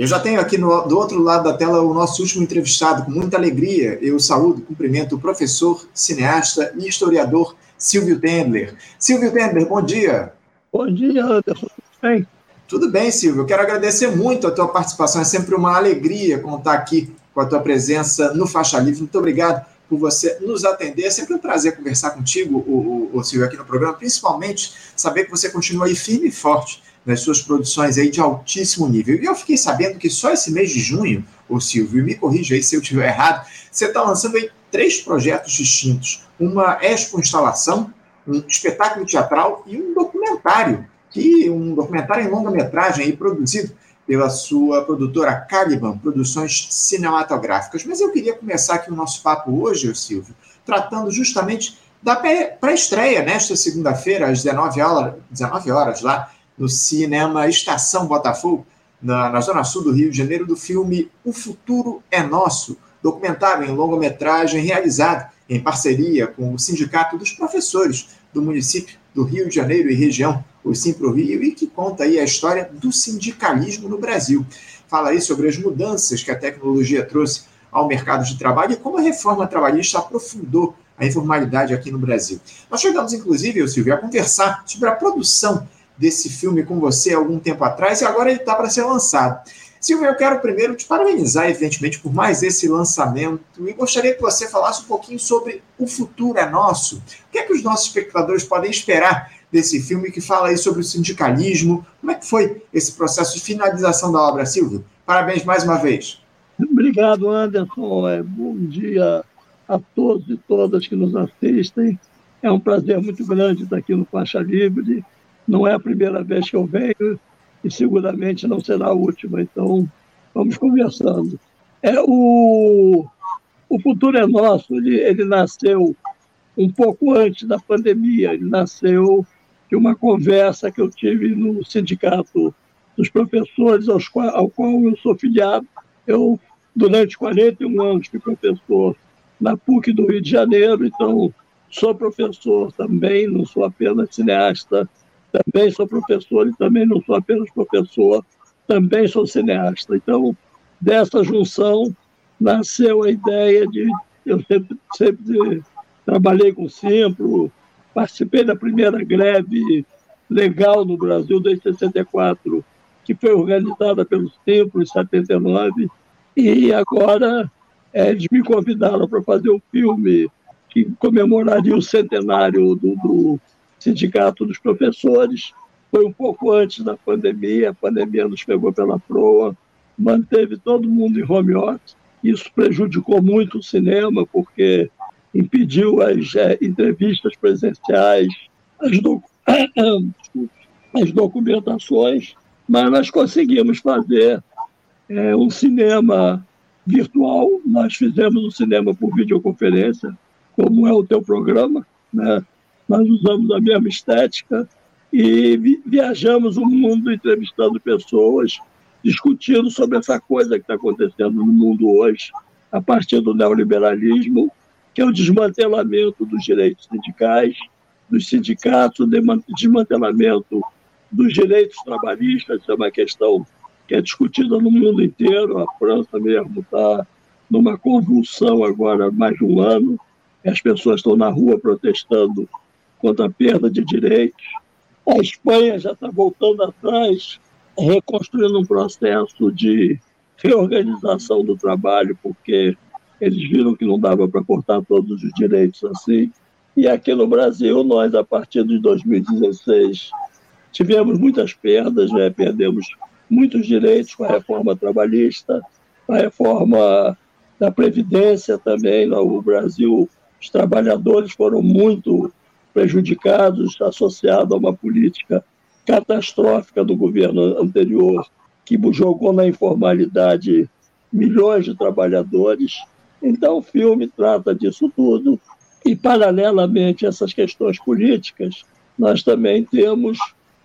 Eu já tenho aqui no, do outro lado da tela o nosso último entrevistado. Com muita alegria, eu saúdo, cumprimento o professor, cineasta e historiador Silvio Tendler. Silvio Tendler, bom dia. Bom dia, Anderson. Tudo bem? Tudo bem, Silvio. Eu quero agradecer muito a tua participação. É sempre uma alegria contar aqui com a tua presença no Faixa Livre. Muito obrigado por você nos atender. É sempre um prazer conversar contigo, o, o, o Silvio, aqui no programa, principalmente saber que você continua aí firme e forte nas suas produções aí de altíssimo nível. E eu fiquei sabendo que só esse mês de junho, o Silvio, me corrija aí se eu estiver errado, você está lançando aí três projetos distintos. Uma expo-instalação, um espetáculo teatral e um documentário, que um documentário em longa-metragem aí produzido pela sua produtora Caliban, Produções Cinematográficas. Mas eu queria começar aqui o nosso papo hoje, Silvio, tratando justamente da pré-estreia, nesta segunda-feira, às 19 horas, 19 horas lá, no cinema Estação Botafogo, na, na Zona Sul do Rio de Janeiro, do filme O Futuro é Nosso, documentário em longa-metragem realizado em parceria com o Sindicato dos Professores do município do Rio de Janeiro e região, o Simpro Rio, e que conta aí a história do sindicalismo no Brasil. Fala aí sobre as mudanças que a tecnologia trouxe ao mercado de trabalho e como a reforma trabalhista aprofundou a informalidade aqui no Brasil. Nós chegamos, inclusive, eu, Silvio, a conversar sobre a produção desse filme com você algum tempo atrás e agora ele está para ser lançado. Silvio, eu quero primeiro te parabenizar, evidentemente, por mais esse lançamento e gostaria que você falasse um pouquinho sobre O Futuro é Nosso. O que é que os nossos espectadores podem esperar desse filme que fala aí sobre o sindicalismo? Como é que foi esse processo de finalização da obra, Silvio? Parabéns mais uma vez. Obrigado, Anderson. É, bom dia a todos e todas que nos assistem. É um prazer muito grande estar aqui no Faixa Livre não é a primeira vez que eu venho e seguramente não será a última. Então, vamos conversando. É, o, o Futuro é Nosso, ele, ele nasceu um pouco antes da pandemia, ele nasceu de uma conversa que eu tive no sindicato dos professores, qual, ao qual eu sou filiado. Eu, durante 41 anos, fui professor na PUC do Rio de Janeiro, então sou professor também, não sou apenas cineasta também sou professor e também não sou apenas professor, também sou cineasta. Então, dessa junção nasceu a ideia de. Eu sempre, sempre trabalhei com Simpro, participei da primeira greve legal no Brasil desde 64, que foi organizada pelo Simpro em 79, e agora é, eles me convidaram para fazer um filme que comemoraria o centenário do, do Sindicato dos Professores. Foi um pouco antes da pandemia, a pandemia nos pegou pela proa, manteve todo mundo em home office. Isso prejudicou muito o cinema, porque impediu as é, entrevistas presenciais, as, doc... as, documentações, mas nós conseguimos fazer é, um cinema virtual. Nós fizemos um cinema por videoconferência, como é o teu programa, né? nós usamos a mesma estética e viajamos o mundo entrevistando pessoas, discutindo sobre essa coisa que está acontecendo no mundo hoje, a partir do neoliberalismo, que é o desmantelamento dos direitos sindicais, dos sindicatos, desmantelamento dos direitos trabalhistas, é uma questão que é discutida no mundo inteiro. A França mesmo está numa convulsão agora há mais de um ano. As pessoas estão na rua protestando contra a perda de direitos. A Espanha já está voltando atrás, reconstruindo um processo de reorganização do trabalho, porque eles viram que não dava para cortar todos os direitos assim. E aqui no Brasil, nós, a partir de 2016, tivemos muitas perdas, né? perdemos muitos direitos com a reforma trabalhista, a reforma da Previdência também. No Brasil, os trabalhadores foram muito prejudicados, associado a uma política catastrófica do governo anterior, que jogou na informalidade milhões de trabalhadores. Então, o filme trata disso tudo. E, paralelamente a essas questões políticas, nós também temos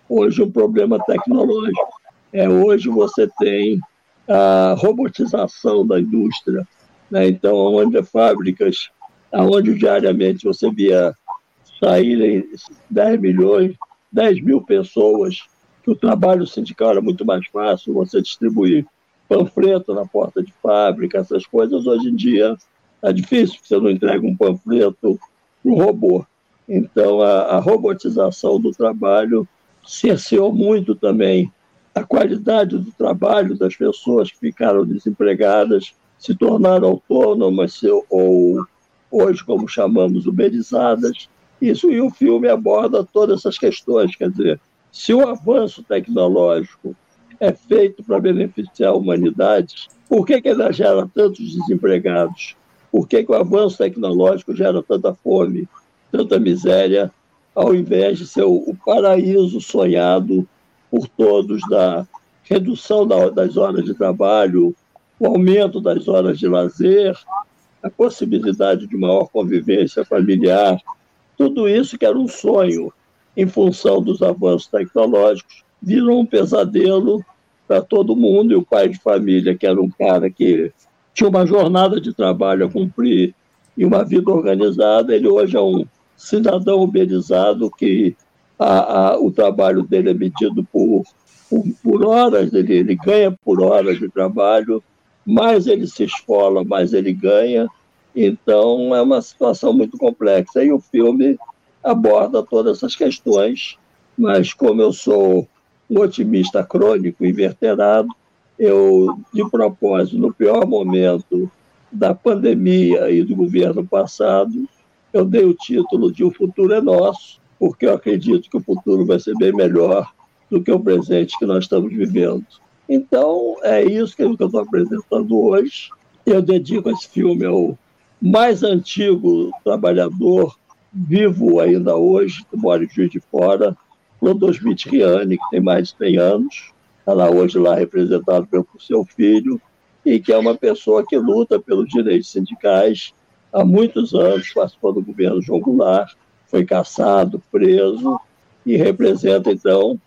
hoje um problema tecnológico. É, hoje você tem a robotização da indústria. Né? Então, onde fábricas, onde diariamente você via saírem 10 milhões, 10 mil pessoas, que o trabalho sindical era muito mais fácil você distribuir panfleto na porta de fábrica, essas coisas, hoje em dia é difícil, você não entrega um panfleto para um robô. Então, a, a robotização do trabalho cerceou muito também a qualidade do trabalho das pessoas que ficaram desempregadas, se tornaram autônomas ou, hoje, como chamamos, uberizadas. Isso e o filme aborda todas essas questões. Quer dizer, se o avanço tecnológico é feito para beneficiar a humanidade, por que, que ele gera tantos desempregados? Por que, que o avanço tecnológico gera tanta fome, tanta miséria, ao invés de ser o paraíso sonhado por todos da redução das horas de trabalho, o aumento das horas de lazer, a possibilidade de maior convivência familiar, tudo isso que era um sonho em função dos avanços tecnológicos, virou um pesadelo para todo mundo. E o pai de família, que era um cara que tinha uma jornada de trabalho a cumprir e uma vida organizada, ele hoje é um cidadão uberizado que a, a, o trabalho dele é medido por, por, por horas, ele, ele ganha por horas de trabalho, mais ele se esfola, mais ele ganha. Então, é uma situação muito complexa. E o filme aborda todas essas questões, mas como eu sou um otimista crônico, inverterado, eu, de propósito, no pior momento da pandemia e do governo passado, eu dei o título de O Futuro é Nosso, porque eu acredito que o futuro vai ser bem melhor do que o presente que nós estamos vivendo. Então, é isso que eu estou apresentando hoje. Eu dedico esse filme ao mais antigo trabalhador vivo ainda hoje, que mora em Juiz de Fora, Clodos Riani, que tem mais de 100 anos, está hoje lá representado pelo seu filho, e que é uma pessoa que luta pelos direitos sindicais há muitos anos, participou do governo João Goulart, foi caçado, preso, e representa, então,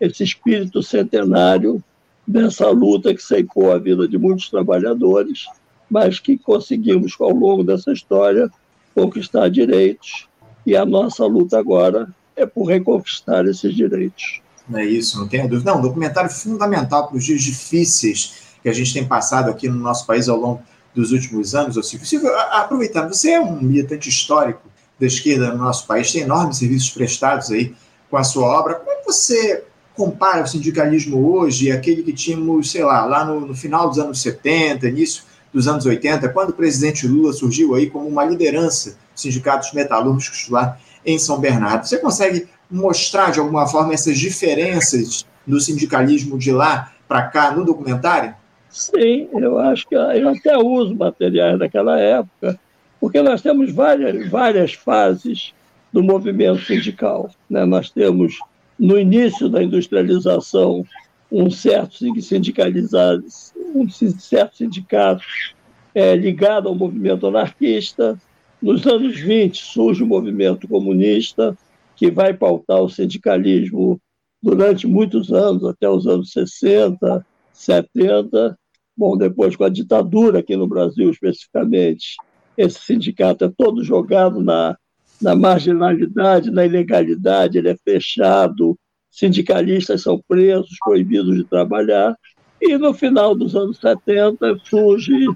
esse espírito centenário dessa luta que ceifou a vida de muitos trabalhadores, mas que conseguimos, ao longo dessa história, conquistar direitos, e a nossa luta agora é por reconquistar esses direitos. É isso, não tenho dúvida. Não, um documentário fundamental para os dias difíceis que a gente tem passado aqui no nosso país ao longo dos últimos anos, ô Silvio. Silvio, aproveitando, você é um militante histórico da esquerda no nosso país, tem enormes serviços prestados aí com a sua obra. Como é que você compara o sindicalismo hoje aquele que tínhamos, sei lá, lá no, no, final dos anos 70, início dos anos 80, quando o presidente Lula surgiu aí como uma liderança dos sindicatos metalúrgicos lá em São Bernardo? Você consegue mostrar de alguma forma essas diferenças do sindicalismo de lá para cá no documentário? Sim, eu acho que eu até uso materiais daquela época, porque nós temos várias, várias fases do movimento sindical. Né? Nós temos, no início da industrialização, um certo sindicalizado, um certo sindicato é, ligado ao movimento anarquista. Nos anos 20 surge o movimento comunista, que vai pautar o sindicalismo durante muitos anos, até os anos 60, 70. Bom, depois com a ditadura aqui no Brasil, especificamente, esse sindicato é todo jogado na, na marginalidade, na ilegalidade, ele é fechado, sindicalistas são presos, proibidos de trabalhar. E no final dos anos 70 surge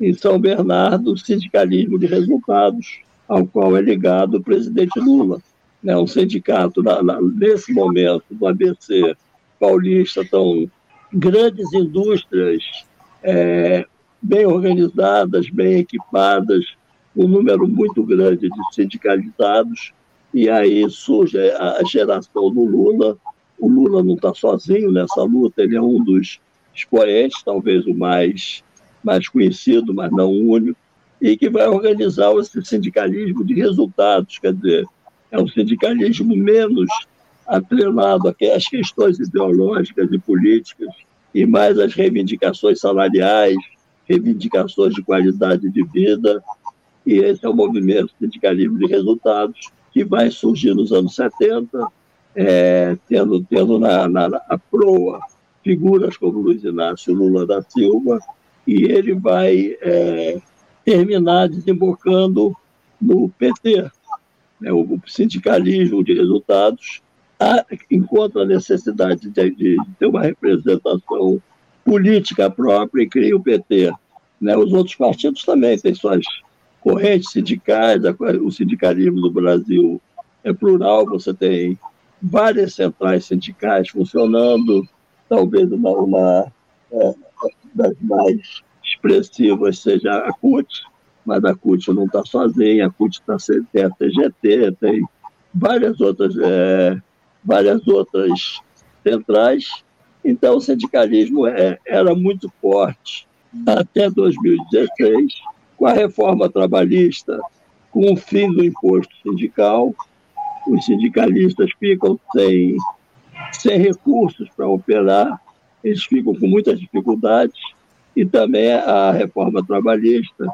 em São Bernardo o sindicalismo de resultados, ao qual é ligado o presidente Lula né, um sindicato, na, na, nesse momento, do ABC paulista, estão grandes indústrias é, bem organizadas, bem equipadas, um número muito grande de sindicalizados, e aí surge a, a geração do Lula. O Lula não está sozinho nessa luta, ele é um dos expoentes, talvez o mais, mais conhecido, mas não o único, e que vai organizar esse sindicalismo de resultados, quer dizer, é um sindicalismo menos atrelado às questões ideológicas e políticas e mais às reivindicações salariais, reivindicações de qualidade de vida. E esse é o movimento sindicalismo de resultados que vai surgir nos anos 70, é, tendo, tendo na, na, na proa figuras como Luiz Inácio Lula da Silva, e ele vai é, terminar desembocando no PT, né, o sindicalismo de resultados, há, encontra a necessidade de, de, ter uma representação política própria e cria o PT. Né? Os outros partidos também têm suas correntes sindicais, o sindicalismo do Brasil é plural, você tem várias centrais sindicais funcionando, talvez uma, uma é, das mais expressivas seja a CUT, mas a CUT não está sozinha, a CUT tá, tem a TGT, tem várias outras, é, várias outras centrais. Então, o sindicalismo é, era muito forte até 2016, com a reforma trabalhista, com o fim do imposto sindical, os sindicalistas ficam sem, sem recursos para operar, eles ficam com muitas dificuldades, e também a reforma trabalhista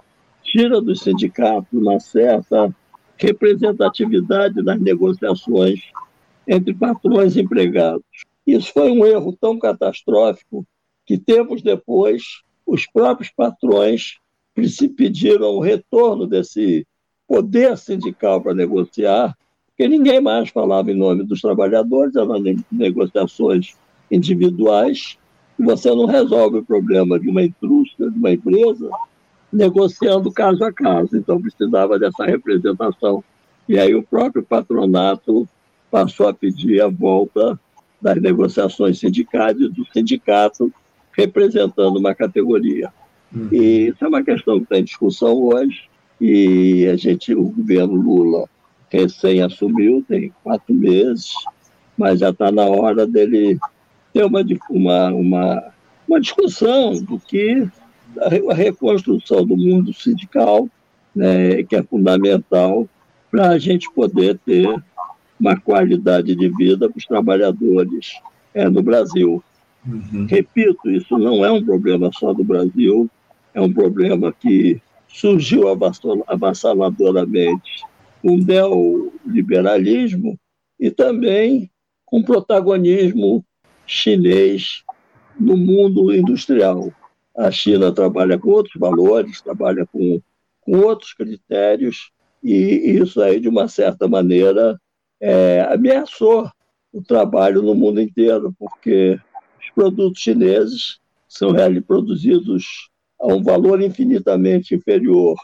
tira dos sindicatos uma certa representatividade nas negociações entre patrões e empregados. Isso foi um erro tão catastrófico que, tempos depois, os próprios patrões pediram o retorno desse poder sindical para negociar, porque ninguém mais falava em nome dos trabalhadores, eram negociações individuais, e você não resolve o problema de uma indústria, de uma empresa, negociando caso a caso. Então, precisava dessa representação. E aí o próprio patronato passou a pedir a volta das negociações sindicais e do sindicato representando uma categoria. Uhum. E isso é uma questão que está em discussão hoje, e a gente, o governo Lula recém assumiu, tem quatro meses, mas já está na hora dele ter uma, uma, uma, uma discussão do que a reconstrução do mundo sindical, né, que é fundamental para a gente poder ter uma qualidade de vida para os trabalhadores é, no Brasil. Uhum. Repito, isso não é um problema só do Brasil, é um problema que surgiu avassaladoramente com o neoliberalismo e também com protagonismo chinês no mundo industrial. A China trabalha com outros valores, trabalha com, com outros critérios, e isso aí, de uma certa maneira, é, ameaçou o trabalho no mundo inteiro, porque os produtos chineses são produzidos a um valor infinitamente inferior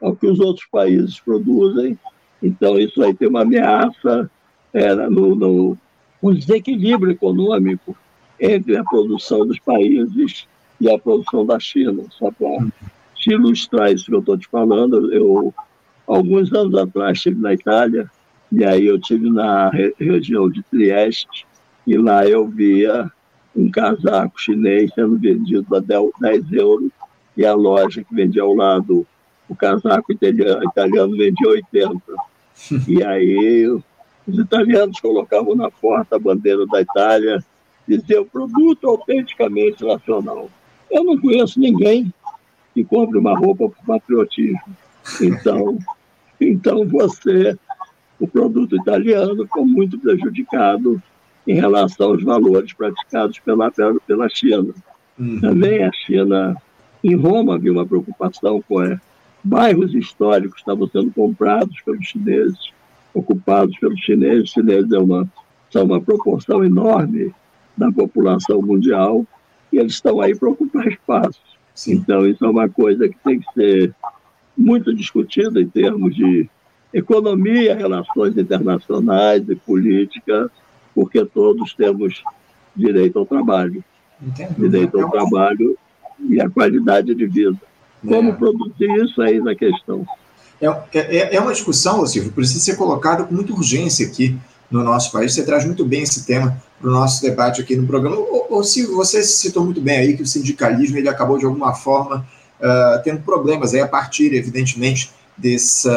ao que os outros países produzem. Então, isso aí tem uma ameaça é, no, no, no desequilíbrio econômico entre a produção dos países e a produção da China. Só para te ilustrar isso que eu estou te falando, eu, alguns anos atrás, estive na Itália, e aí eu estive na região de Trieste, e lá eu via um casaco chinês sendo vendido a 10 euros, e a loja que vendia ao lado o casaco italiano, italiano vendia 80. E aí os italianos colocavam na porta a bandeira da Itália, diziam produto autenticamente nacional. Eu não conheço ninguém que compre uma roupa por patriotismo. Então, então você, o produto italiano, ficou muito prejudicado em relação aos valores praticados pela, pela China. Uhum. Também a China, em Roma, havia uma preocupação com é, bairros históricos estavam sendo comprados pelos chineses, ocupados pelos chineses. Os chineses é uma, são uma proporção enorme da população mundial e eles estão aí para ocupar espaço. Sim. Então, isso é uma coisa que tem que ser muito discutida em termos de economia, relações internacionais e política, porque todos temos direito ao trabalho. Entendi. Direito ao trabalho e a qualidade de vida. Como é. produzir isso aí na questão? É, é, é uma discussão, Silvio, precisa ser colocada com muita urgência aqui no nosso país. Você traz muito bem esse tema para o nosso debate aqui no programa. Ô, Silvio, você citou muito bem aí que o sindicalismo ele acabou de alguma forma uh, tendo problemas aí a partir, evidentemente, desse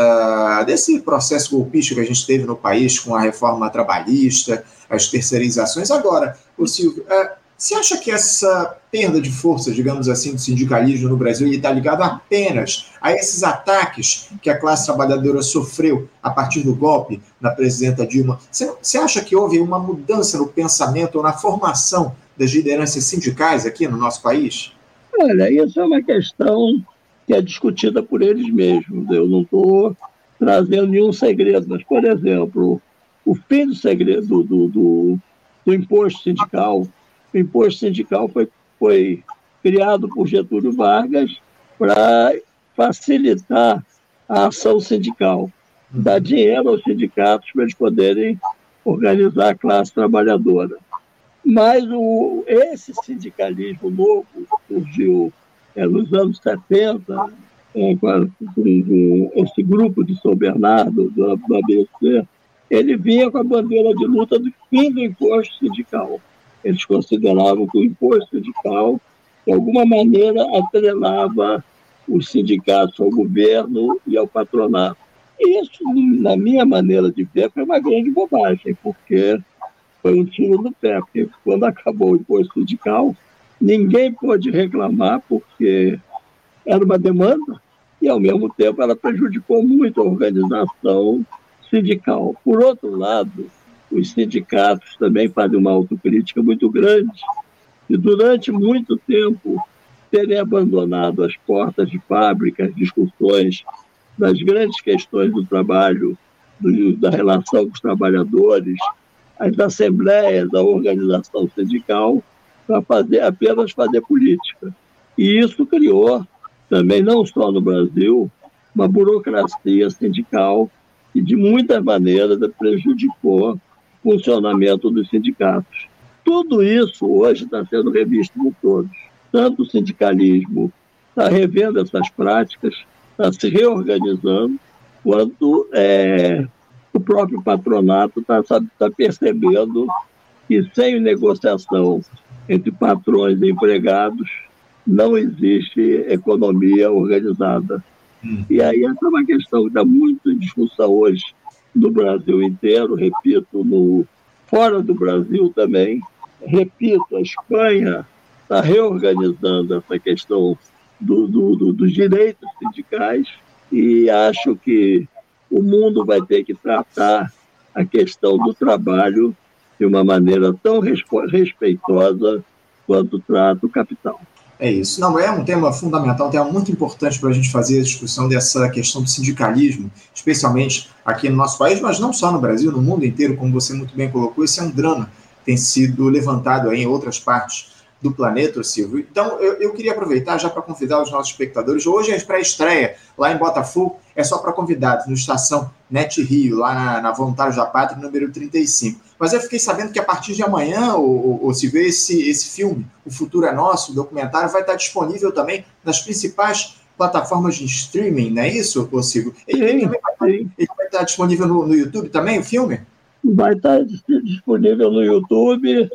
processo golpista que a gente teve no país com a reforma trabalhista, as terceirizações. Agora, o Silvio, uh, você acha que essa perda de força, digamos assim, do sindicalismo no Brasil está ligado apenas a esses ataques que a classe trabalhadora sofreu a partir do golpe na presidenta Dilma? Você acha que houve uma mudança no pensamento ou na formação das lideranças sindicais aqui no nosso país? Olha, isso é uma questão que é discutida por eles mesmos. Eu não estou trazendo nenhum segredo, mas, por exemplo, o fim do segredo do, do, do imposto sindical o imposto sindical foi foi criado por Getúlio Vargas para facilitar a ação sindical, dar dinheiro aos sindicatos para eles poderem organizar a classe trabalhadora. Mas o, esse sindicalismo novo surgiu é, nos anos 70, é, com, com, esse grupo de São Bernardo, do, do ABC, ele vinha com a bandeira de luta do fim do imposto sindical. Eles consideravam que o imposto sindical, de alguma maneira, atrelava os sindicatos ao governo e ao patronato. Isso, na minha maneira de ver, foi uma grande bobagem, porque foi um tiro no pé, porque quando acabou o imposto sindical, ninguém pôde reclamar, porque era uma demanda, e ao mesmo tempo ela prejudicou muito a organização sindical. Por outro lado, os sindicatos também fazem uma autocrítica muito grande, e durante muito tempo terem abandonado as portas de fábricas, discussões das grandes questões do trabalho, do, da relação com os trabalhadores, as assembleias, a organização sindical, para fazer apenas fazer política. E isso criou também, não só no Brasil, uma burocracia sindical que, de muitas maneiras, prejudicou funcionamento dos sindicatos. Tudo isso hoje está sendo revisto por todos. Tanto o sindicalismo está revendo essas práticas, está se reorganizando, quanto é, o próprio patronato está tá percebendo que sem negociação entre patrões e empregados não existe economia organizada. Hum. E aí essa é uma questão que está muito em discussão hoje no Brasil inteiro, repito, no, fora do Brasil também. Repito, a Espanha está reorganizando essa questão do, do, do, dos direitos sindicais e acho que o mundo vai ter que tratar a questão do trabalho de uma maneira tão respeitosa quanto trata o capital. É isso. Não, é um tema fundamental, um tema muito importante para a gente fazer a discussão dessa questão do sindicalismo, especialmente aqui no nosso país, mas não só no Brasil, no mundo inteiro, como você muito bem colocou. Esse é um drama que tem sido levantado em outras partes do planeta, Silvio. Então, eu, eu queria aproveitar já para convidar os nossos espectadores. Hoje é a pré-estreia lá em Botafogo, é só para convidados, no Estação Net Rio, lá na, na Voluntários da Pátria, número 35. Mas eu fiquei sabendo que a partir de amanhã, o, o, Silvio, esse, esse filme, O Futuro é Nosso, o documentário, vai estar disponível também nas principais plataformas de streaming, não é isso, Silvio? Ele, ele, vai, ele vai estar disponível no, no YouTube também, o filme? Vai estar disponível no YouTube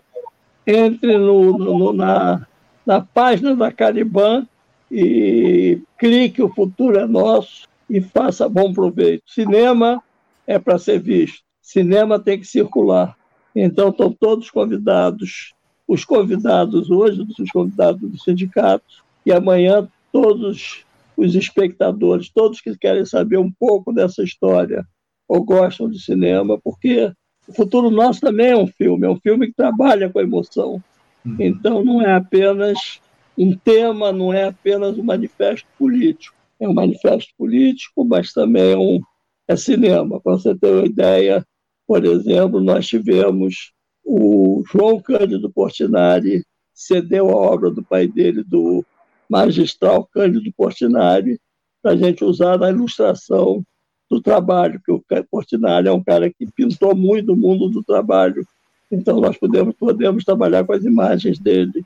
entre no, no, na, na página da Caliban e clique O Futuro é Nosso e faça bom proveito. Cinema é para ser visto, cinema tem que circular. Então, estão todos convidados, os convidados hoje, os convidados do sindicato, e amanhã todos os espectadores, todos que querem saber um pouco dessa história ou gostam de cinema, porque o futuro nosso também é um filme, é um filme que trabalha com a emoção. Uhum. Então não é apenas um tema, não é apenas um manifesto político. É um manifesto político, mas também é, um, é cinema. Para você ter uma ideia, por exemplo, nós tivemos o João Cândido Portinari cedeu a obra do pai dele, do magistral Cândido Portinari, para a gente usar na ilustração do trabalho, que o Portinari é um cara que pintou muito o mundo do trabalho. Então, nós podemos, podemos trabalhar com as imagens dele.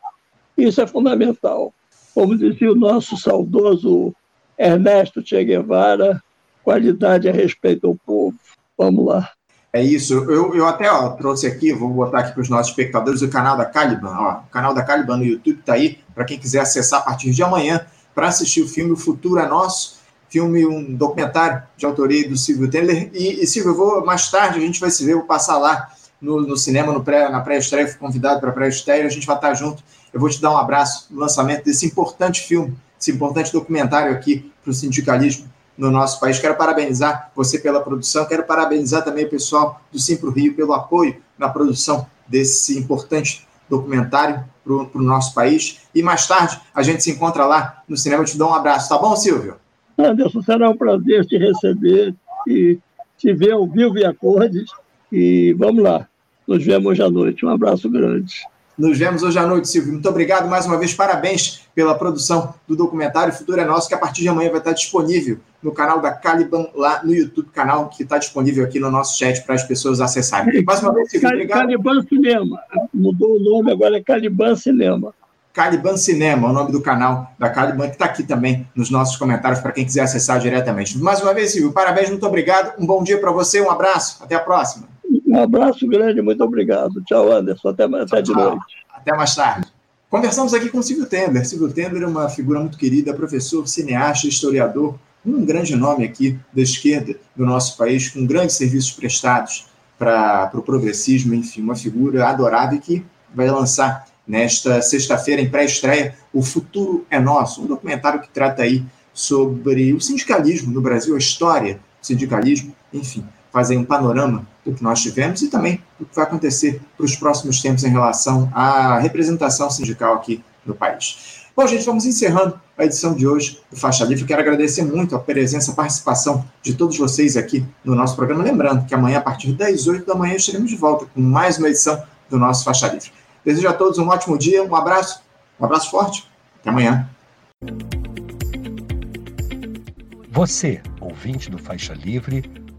Isso é fundamental. Como dizia o nosso saudoso Ernesto Che Guevara, qualidade é respeito ao povo. Vamos lá. É isso. Eu, eu até ó, trouxe aqui, vou botar aqui para os nossos espectadores, o canal da Caliban. Ó, o canal da Caliban no YouTube está aí, para quem quiser acessar a partir de amanhã para assistir o filme O Futuro é Nosso filme, um documentário de autoria do Silvio Teller. E, e Silvio, eu vou, mais tarde a gente vai se ver, vou passar lá no, no cinema, no pré, na pré-estreia, fui convidado para a pré-estreia, a gente vai estar junto. Eu vou te dar um abraço no lançamento desse importante filme, esse importante documentário aqui para o sindicalismo no nosso país. Quero parabenizar você pela produção, quero parabenizar também o pessoal do Simpro Rio pelo apoio na produção desse importante documentário para o nosso país. E mais tarde a gente se encontra lá no cinema. Eu te dou um abraço, tá bom, Silvio? Anderson, será um prazer te receber e te ver ao vivo e a cores. E vamos lá, nos vemos hoje à noite. Um abraço grande. Nos vemos hoje à noite, Silvio. Muito obrigado mais uma vez. Parabéns pela produção do documentário Futuro é Nosso, que a partir de amanhã vai estar disponível no canal da Caliban, lá no YouTube, canal que está disponível aqui no nosso chat para as pessoas acessarem. Mais uma vez, Silvio, obrigado. Caliban Cinema. Mudou o nome, agora é Caliban Cinema. Caliban Cinema, o nome do canal da Caliban, que está aqui também nos nossos comentários para quem quiser acessar diretamente. Mais uma vez, Silvio, parabéns, muito obrigado. Um bom dia para você, um abraço, até a próxima. Um abraço grande, muito obrigado. Tchau, Anderson. Até, até de noite. Até mais tarde. Conversamos aqui com Silvio Tender. Silvio Tender é uma figura muito querida, professor, cineasta, historiador, um grande nome aqui da esquerda do nosso país, com grandes serviços prestados para o pro progressismo, enfim, uma figura adorável que vai lançar nesta sexta-feira, em pré-estreia, O Futuro é Nosso, um documentário que trata aí sobre o sindicalismo no Brasil, a história do sindicalismo, enfim, fazem um panorama do que nós tivemos e também do que vai acontecer para os próximos tempos em relação à representação sindical aqui no país. Bom, gente, vamos encerrando a edição de hoje do Faixa Livre. Quero agradecer muito a presença, a participação de todos vocês aqui no nosso programa. Lembrando que amanhã, a partir das 8 da manhã, estaremos de volta com mais uma edição do nosso Faixa Livre. Desejo a todos um ótimo dia, um abraço, um abraço forte. Até amanhã. Você, ouvinte do Faixa Livre,